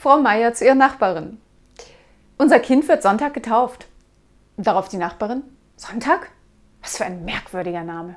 Frau Meier zu ihrer Nachbarin. Unser Kind wird Sonntag getauft. Darauf die Nachbarin. Sonntag? Was für ein merkwürdiger Name.